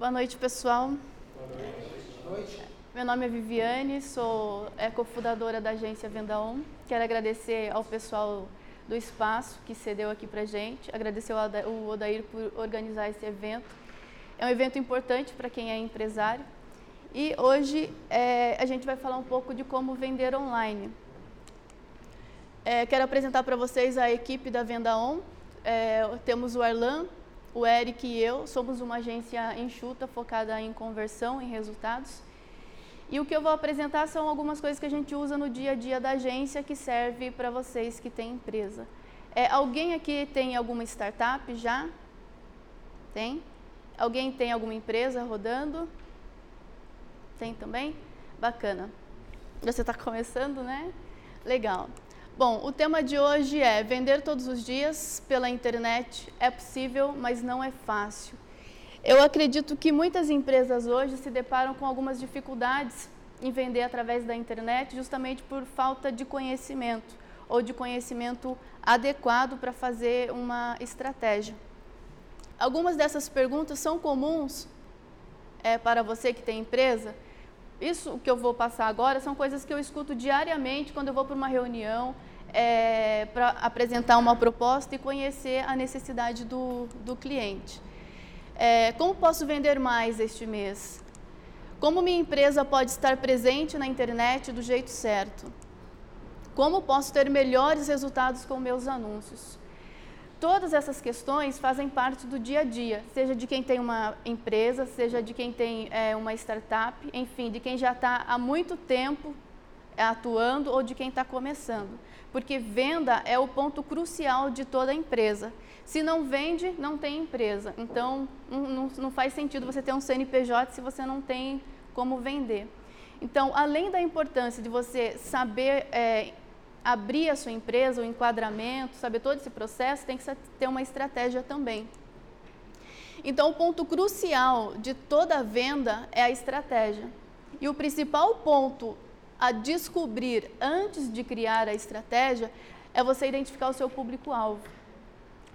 Boa noite, pessoal. Boa noite. Meu nome é Viviane, sou cofundadora da agência Venda On. Quero agradecer ao pessoal do espaço que cedeu aqui para gente, agradecer o Odair por organizar esse evento. É um evento importante para quem é empresário. E hoje é, a gente vai falar um pouco de como vender online. É, quero apresentar para vocês a equipe da Venda On. É, temos o Arlan, o Eric e eu. Somos uma agência enxuta focada em conversão, em resultados. E o que eu vou apresentar são algumas coisas que a gente usa no dia a dia da agência que serve para vocês que têm empresa. É, alguém aqui tem alguma startup já? Tem? Alguém tem alguma empresa rodando? Tem também? Bacana. Você está começando, né? Legal. Bom, o tema de hoje é vender todos os dias pela internet é possível, mas não é fácil. Eu acredito que muitas empresas hoje se deparam com algumas dificuldades em vender através da internet, justamente por falta de conhecimento ou de conhecimento adequado para fazer uma estratégia. Algumas dessas perguntas são comuns é, para você que tem empresa. Isso que eu vou passar agora são coisas que eu escuto diariamente quando eu vou para uma reunião, é, para apresentar uma proposta e conhecer a necessidade do, do cliente. É, como posso vender mais este mês? Como minha empresa pode estar presente na internet do jeito certo? Como posso ter melhores resultados com meus anúncios? Todas essas questões fazem parte do dia a dia, seja de quem tem uma empresa, seja de quem tem é, uma startup, enfim, de quem já está há muito tempo atuando ou de quem está começando porque venda é o ponto crucial de toda empresa. Se não vende, não tem empresa. Então, não, não, faz sentido você ter um CNPJ se você não tem como vender. Então, além da importância de você saber é, abrir a sua empresa, o enquadramento, saber todo esse processo, tem que ter uma estratégia também. Então, o ponto crucial de toda venda é a estratégia. E o principal ponto a descobrir antes de criar a estratégia é você identificar o seu público-alvo.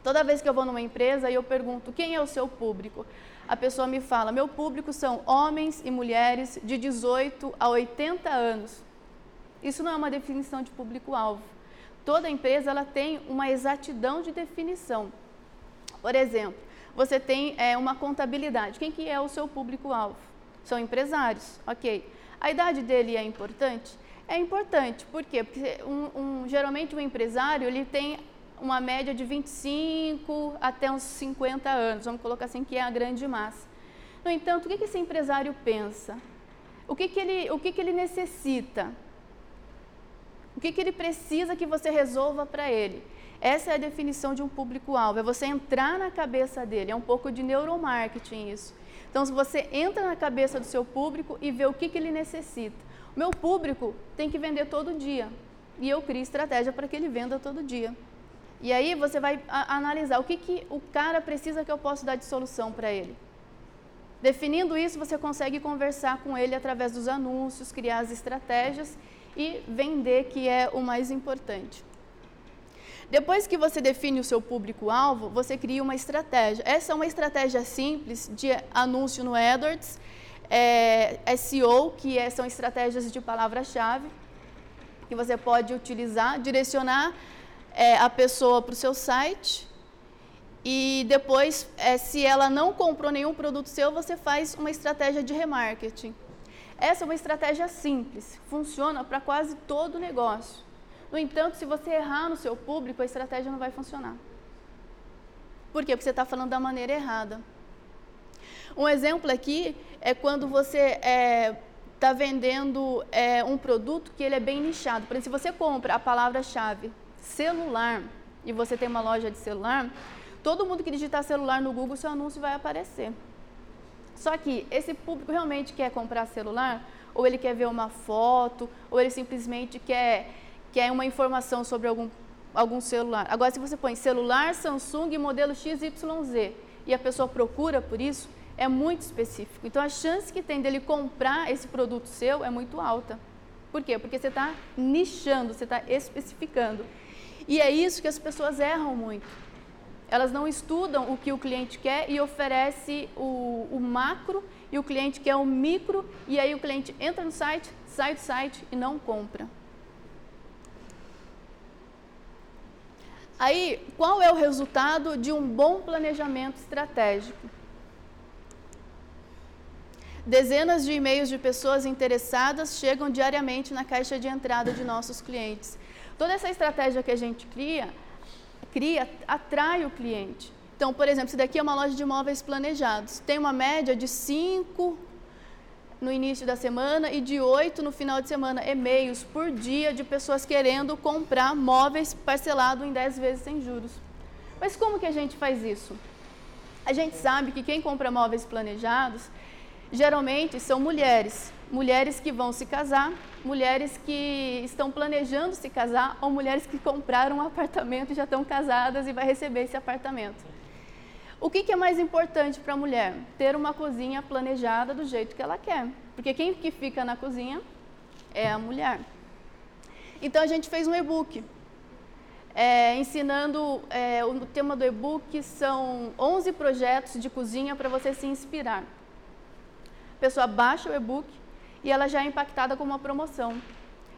Toda vez que eu vou numa empresa e eu pergunto quem é o seu público, a pessoa me fala: meu público são homens e mulheres de 18 a 80 anos. Isso não é uma definição de público-alvo. Toda empresa ela tem uma exatidão de definição. Por exemplo, você tem é, uma contabilidade. Quem que é o seu público-alvo? São empresários, ok. A idade dele é importante? É importante, por quê? Porque um, um, geralmente um empresário ele tem uma média de 25 até uns 50 anos, vamos colocar assim, que é a grande massa. No entanto, o que, esse empresário pensa? O que, que, ele, o que, que ele necessita? O que, que ele precisa que você resolva para ele? Essa é a definição de um público-alvo, é você entrar na cabeça dele, é um pouco de neuromarketing isso. Então, se você entra na cabeça do seu público e vê o que, que ele necessita. Meu público tem que vender todo dia. E eu crio estratégia para que ele venda todo dia. E aí você vai analisar o que, que o cara precisa que eu posso dar de solução para ele. Definindo isso, você consegue conversar com ele através dos anúncios, criar as estratégias e vender, que é o mais importante. Depois que você define o seu público-alvo, você cria uma estratégia. Essa é uma estratégia simples de anúncio no AdWords, é, SEO, que é, são estratégias de palavra-chave, que você pode utilizar, direcionar é, a pessoa para o seu site e depois, é, se ela não comprou nenhum produto seu, você faz uma estratégia de remarketing. Essa é uma estratégia simples, funciona para quase todo negócio. No entanto, se você errar no seu público, a estratégia não vai funcionar. Por quê? Porque você está falando da maneira errada. Um exemplo aqui é quando você está é, tá vendendo é, um produto que ele é bem nichado. Por exemplo, se você compra a palavra-chave celular e você tem uma loja de celular, todo mundo que digitar celular no Google, seu anúncio vai aparecer. Só que esse público realmente quer comprar celular, ou ele quer ver uma foto, ou ele simplesmente quer que é uma informação sobre algum, algum celular. Agora, se você põe celular Samsung modelo XYZ e a pessoa procura por isso, é muito específico. Então, a chance que tem dele comprar esse produto seu é muito alta. Por quê? Porque você está nichando, você está especificando. E é isso que as pessoas erram muito. Elas não estudam o que o cliente quer e oferece o, o macro e o cliente quer o micro e aí o cliente entra no site, sai do site e não compra. Aí, qual é o resultado de um bom planejamento estratégico? Dezenas de e-mails de pessoas interessadas chegam diariamente na caixa de entrada de nossos clientes. Toda essa estratégia que a gente cria, cria atrai o cliente. Então, por exemplo, se daqui é uma loja de imóveis planejados, tem uma média de 5 no início da semana e de 8 no final de semana, e-mails por dia de pessoas querendo comprar móveis parcelado em 10 vezes sem juros. Mas como que a gente faz isso? A gente sabe que quem compra móveis planejados geralmente são mulheres, mulheres que vão se casar, mulheres que estão planejando se casar ou mulheres que compraram um apartamento e já estão casadas e vai receber esse apartamento. O que, que é mais importante para a mulher? Ter uma cozinha planejada do jeito que ela quer, porque quem que fica na cozinha é a mulher. Então a gente fez um e-book é, ensinando, é, o tema do e-book são 11 projetos de cozinha para você se inspirar. A pessoa baixa o e-book e ela já é impactada com uma promoção.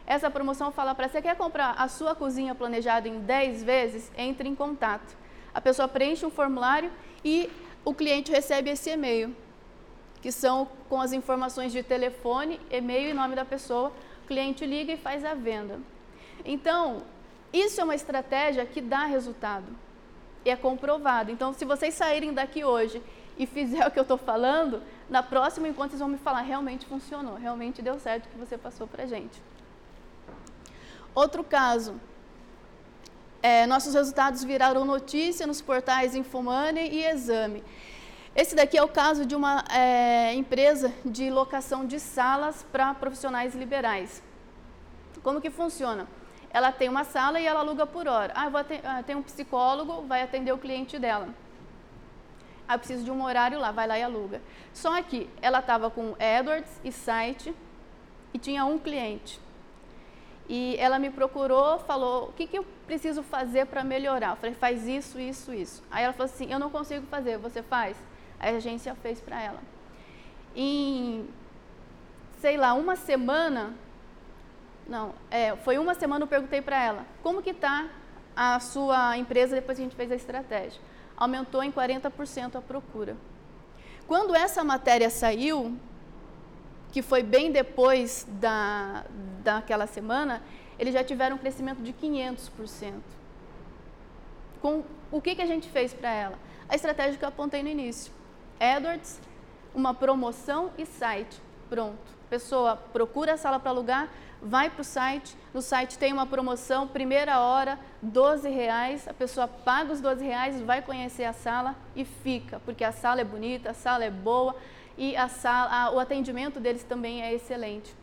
Essa promoção fala para você quer comprar a sua cozinha planejada em 10 vezes? Entre em contato. A pessoa preenche um formulário e o cliente recebe esse e-mail, que são com as informações de telefone, e-mail e nome da pessoa. O cliente liga e faz a venda. Então, isso é uma estratégia que dá resultado. E é comprovado. Então, se vocês saírem daqui hoje e fizer o que eu estou falando, na próxima enquanto vocês vão me falar, realmente funcionou, realmente deu certo o que você passou para gente. Outro caso, é, nossos resultados viraram notícia nos portais Infomoney e Exame. Esse daqui é o caso de uma é, empresa de locação de salas para profissionais liberais. Como que funciona? Ela tem uma sala e ela aluga por hora. Ah, vou ah, tem um psicólogo, vai atender o cliente dela. Ah, preciso de um horário lá, vai lá e aluga. Só que ela estava com Edwards e site e tinha um cliente. E ela me procurou, falou: o que, que eu preciso fazer para melhorar? Eu falei: faz isso, isso, isso. Aí ela falou assim: eu não consigo fazer, você faz? A agência fez para ela. Em, sei lá, uma semana, não, é, foi uma semana eu perguntei para ela: como que está a sua empresa depois que a gente fez a estratégia? Aumentou em 40% a procura. Quando essa matéria saiu, que foi bem depois da, daquela semana, eles já tiveram um crescimento de 500%. Com o que, que a gente fez para ela? A estratégia que eu apontei no início. Edwards, uma promoção e site. Pronto. Pessoa procura a sala para alugar, vai para o site, no site tem uma promoção, primeira hora, 12 reais, a pessoa paga os 12 reais, vai conhecer a sala e fica, porque a sala é bonita, a sala é boa e a sala, a, o atendimento deles também é excelente.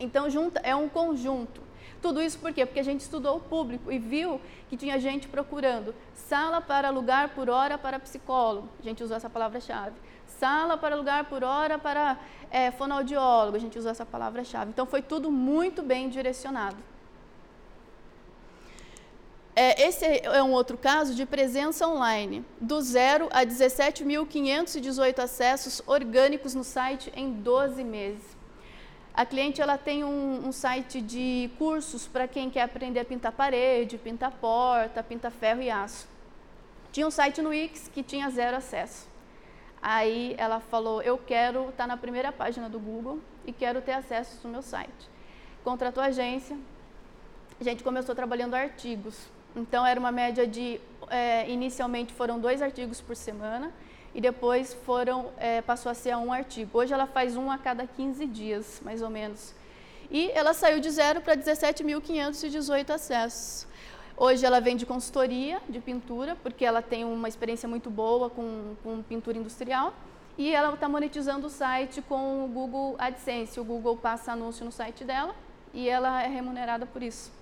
Então, junta, é um conjunto. Tudo isso por quê? Porque a gente estudou o público e viu que tinha gente procurando sala para alugar por hora para psicólogo. A gente usou essa palavra-chave sala para alugar por hora para é, fonoaudiólogo, a gente usou essa palavra-chave. Então foi tudo muito bem direcionado. É, esse é um outro caso de presença online, do zero a 17.518 acessos orgânicos no site em 12 meses. A cliente ela tem um, um site de cursos para quem quer aprender a pintar parede, pintar porta, pintar ferro e aço. Tinha um site no Wix que tinha zero acesso. Aí ela falou: Eu quero estar tá na primeira página do Google e quero ter acesso ao meu site. Contratou a agência, a gente começou trabalhando artigos. Então era uma média de, é, inicialmente foram dois artigos por semana e depois foram, é, passou a ser um artigo. Hoje ela faz um a cada 15 dias, mais ou menos. E ela saiu de zero para 17.518 acessos. Hoje ela vende consultoria de pintura, porque ela tem uma experiência muito boa com, com pintura industrial. E ela está monetizando o site com o Google AdSense. O Google passa anúncio no site dela e ela é remunerada por isso.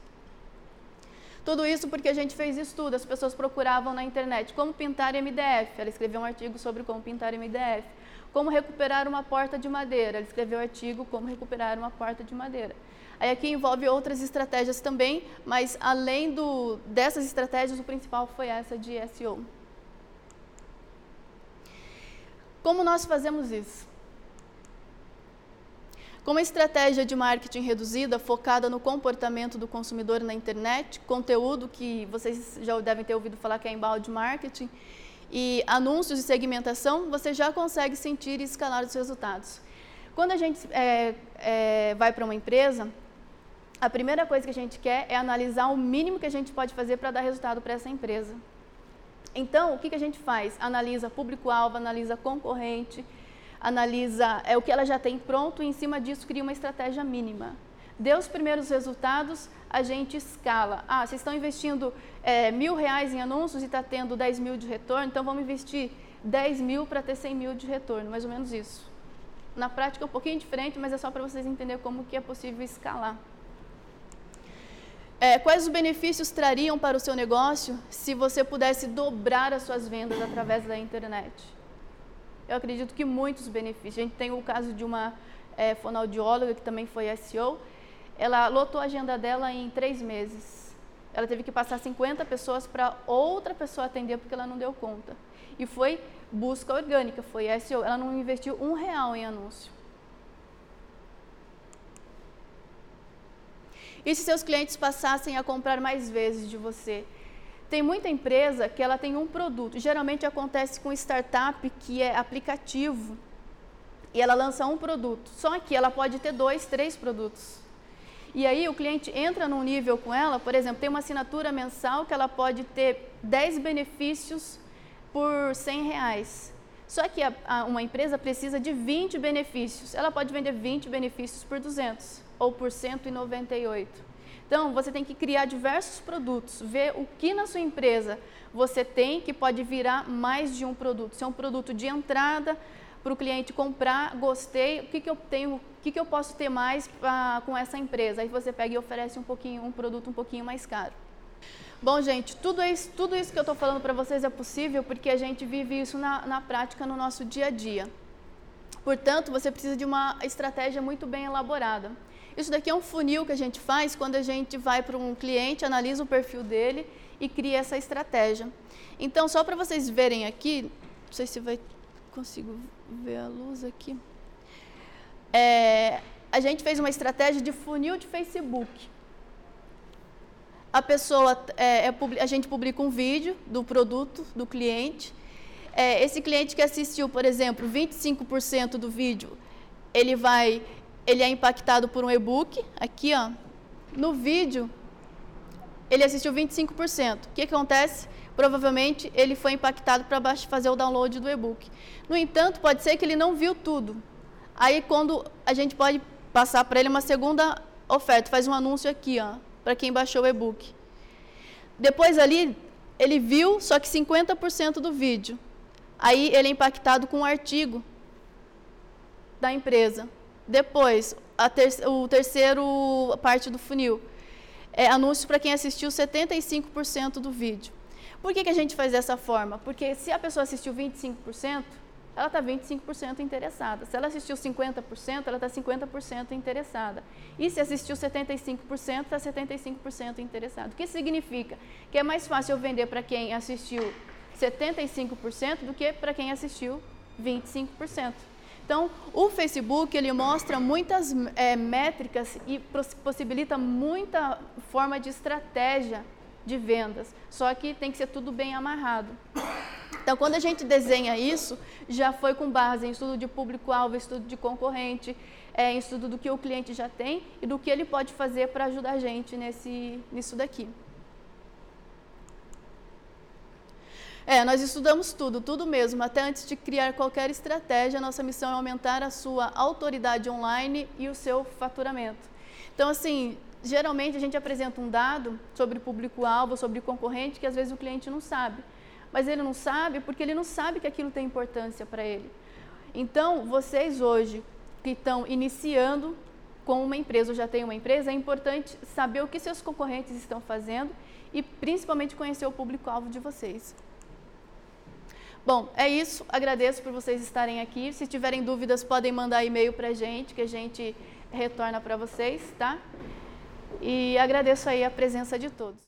Tudo isso porque a gente fez estudo, as pessoas procuravam na internet como pintar MDF. Ela escreveu um artigo sobre como pintar MDF. Como recuperar uma porta de madeira. Ela escreveu um artigo como recuperar uma porta de madeira. Aí aqui envolve outras estratégias também, mas além do, dessas estratégias, o principal foi essa de SEO. Como nós fazemos isso? Com uma estratégia de marketing reduzida, focada no comportamento do consumidor na internet, conteúdo que vocês já devem ter ouvido falar que é embalde marketing, e anúncios e segmentação, você já consegue sentir e escalar os resultados. Quando a gente é, é, vai para uma empresa, a primeira coisa que a gente quer é analisar o mínimo que a gente pode fazer para dar resultado para essa empresa. Então, o que, que a gente faz? Analisa público-alvo, analisa concorrente, analisa é, o que ela já tem pronto e em cima disso cria uma estratégia mínima. Deu os primeiros resultados, a gente escala. Ah, vocês estão investindo é, mil reais em anúncios e está tendo 10 mil de retorno, então vamos investir 10 mil para ter 100 mil de retorno, mais ou menos isso. Na prática é um pouquinho diferente, mas é só para vocês entenderem como que é possível escalar. É, quais os benefícios trariam para o seu negócio se você pudesse dobrar as suas vendas através da internet? Eu acredito que muitos benefícios. A gente tem o caso de uma é, fonoaudióloga que também foi SEO. Ela lotou a agenda dela em três meses. Ela teve que passar 50 pessoas para outra pessoa atender porque ela não deu conta. E foi busca orgânica, foi SEO. Ela não investiu um real em anúncio. E se seus clientes passassem a comprar mais vezes de você? Tem muita empresa que ela tem um produto. Geralmente acontece com startup que é aplicativo e ela lança um produto. Só que ela pode ter dois, três produtos. E aí o cliente entra num nível com ela, por exemplo, tem uma assinatura mensal que ela pode ter 10 benefícios por 100 reais. Só que a, a, uma empresa precisa de 20 benefícios. Ela pode vender 20 benefícios por 200 ou por 198. Então, você tem que criar diversos produtos, ver o que na sua empresa você tem que pode virar mais de um produto. Se é um produto de entrada para o cliente comprar, gostei, o que, que eu tenho, o que, que eu posso ter mais pra, com essa empresa? Aí você pega e oferece um pouquinho, um produto um pouquinho mais caro. Bom, gente, tudo isso, tudo isso que eu estou falando para vocês é possível porque a gente vive isso na, na prática no nosso dia a dia. Portanto, você precisa de uma estratégia muito bem elaborada. Isso daqui é um funil que a gente faz quando a gente vai para um cliente, analisa o perfil dele e cria essa estratégia. Então, só para vocês verem aqui, não sei se vai consigo ver a luz aqui. É, a gente fez uma estratégia de funil de Facebook. A pessoa, é, é, a gente publica um vídeo do produto do cliente. É, esse cliente que assistiu, por exemplo, 25% do vídeo, ele vai ele é impactado por um e-book, aqui ó, no vídeo ele assistiu 25%. O que acontece? Provavelmente ele foi impactado para fazer o download do e-book. No entanto, pode ser que ele não viu tudo. Aí quando a gente pode passar para ele uma segunda oferta, faz um anúncio aqui, ó, para quem baixou o e-book. Depois ali ele viu só que 50% do vídeo. Aí ele é impactado com um artigo da empresa. Depois, ter, o terceiro parte do funil. É anúncio para quem assistiu 75% do vídeo. Por que, que a gente faz dessa forma? Porque se a pessoa assistiu 25%, ela está 25% interessada. Se ela assistiu 50%, ela está 50% interessada. E se assistiu 75%, está 75% interessada. O que significa? Que é mais fácil eu vender para quem assistiu 75% do que para quem assistiu 25%. Então, o Facebook ele mostra muitas é, métricas e possibilita muita forma de estratégia de vendas, só que tem que ser tudo bem amarrado. Então, quando a gente desenha isso, já foi com base em estudo de público-alvo, estudo de concorrente, é, estudo do que o cliente já tem e do que ele pode fazer para ajudar a gente nesse, nisso daqui. É, nós estudamos tudo, tudo mesmo. Até antes de criar qualquer estratégia, nossa missão é aumentar a sua autoridade online e o seu faturamento. Então, assim, geralmente a gente apresenta um dado sobre público-alvo, sobre concorrente, que às vezes o cliente não sabe. Mas ele não sabe porque ele não sabe que aquilo tem importância para ele. Então, vocês hoje que estão iniciando com uma empresa ou já têm uma empresa, é importante saber o que seus concorrentes estão fazendo e principalmente conhecer o público-alvo de vocês. Bom, é isso. Agradeço por vocês estarem aqui. Se tiverem dúvidas, podem mandar e-mail para a gente, que a gente retorna para vocês, tá? E agradeço aí a presença de todos.